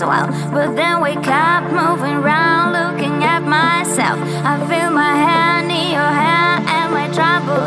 a while. But then we kept moving around, looking at myself. I feel my hand in your hand and my trouble.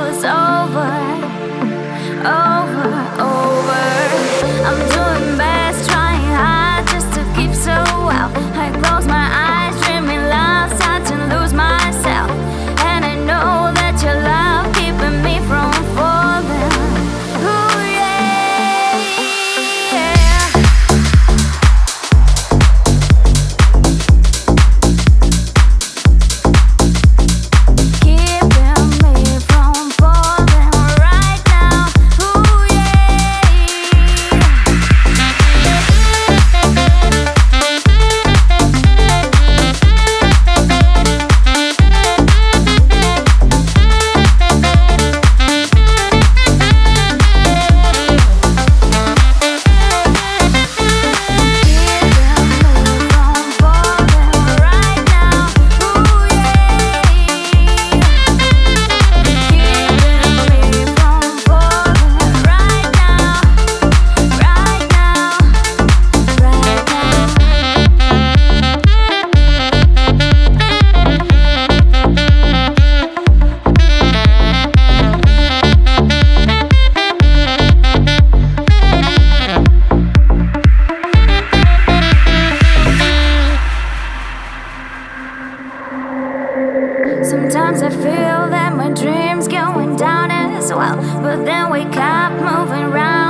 Sometimes I feel that my dreams going down as well. But then wake up, moving around,